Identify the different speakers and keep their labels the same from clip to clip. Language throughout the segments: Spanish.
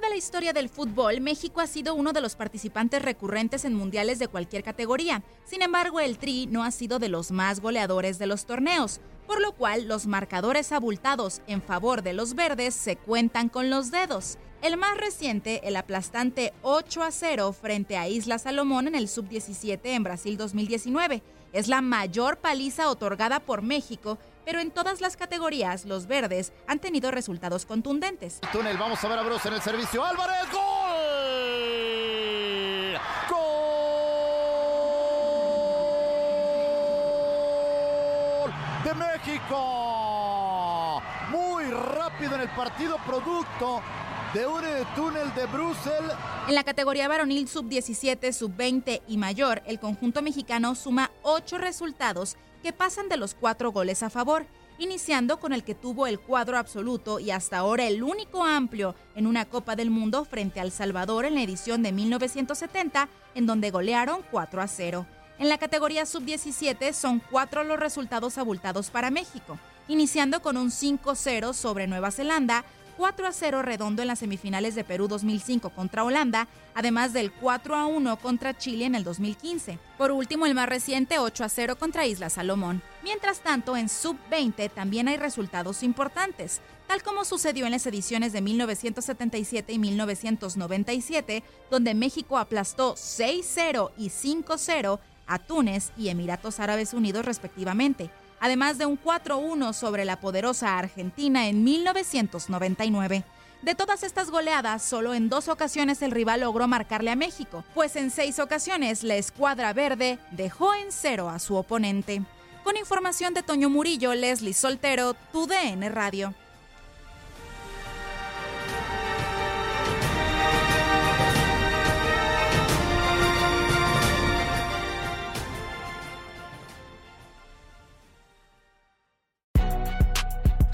Speaker 1: De la historia del fútbol, México ha sido uno de los participantes recurrentes en mundiales de cualquier categoría. Sin embargo, el Tri no ha sido de los más goleadores de los torneos, por lo cual los marcadores abultados en favor de los verdes se cuentan con los dedos. El más reciente, el aplastante 8 a 0 frente a Isla Salomón en el Sub-17 en Brasil 2019. Es la mayor paliza otorgada por México, pero en todas las categorías los verdes han tenido resultados contundentes.
Speaker 2: Túnel, vamos a ver a Bruce en el servicio. Álvarez, gol. Gol de México. Muy rápido en el partido, producto de un túnel de Brussel.
Speaker 1: En la categoría varonil sub-17, sub-20 y mayor, el conjunto mexicano suma ocho resultados que pasan de los cuatro goles a favor, iniciando con el que tuvo el cuadro absoluto y hasta ahora el único amplio en una Copa del Mundo frente al Salvador en la edición de 1970, en donde golearon 4 a 0. En la categoría sub-17 son cuatro los resultados abultados para México, iniciando con un 5-0 sobre Nueva Zelanda, 4 a 0 redondo en las semifinales de Perú 2005 contra Holanda, además del 4 a 1 contra Chile en el 2015. Por último, el más reciente 8 a 0 contra Isla Salomón. Mientras tanto, en sub-20 también hay resultados importantes, tal como sucedió en las ediciones de 1977 y 1997, donde México aplastó 6-0 y 5-0 a Túnez y Emiratos Árabes Unidos respectivamente además de un 4-1 sobre la poderosa Argentina en 1999. De todas estas goleadas, solo en dos ocasiones el rival logró marcarle a México, pues en seis ocasiones la escuadra verde dejó en cero a su oponente. Con información de Toño Murillo, Leslie Soltero, TUDN Radio.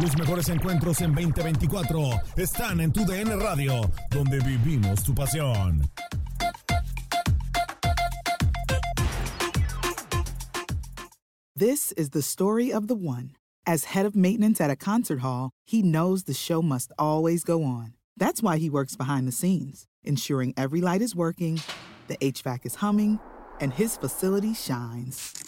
Speaker 3: Los mejores encuentros en 2024 están en tu DN Radio, donde vivimos tu pasión.
Speaker 4: This is the story of the one. As head of maintenance at a concert hall, he knows the show must always go on. That's why he works behind the scenes, ensuring every light is working, the HVAC is humming, and his facility shines.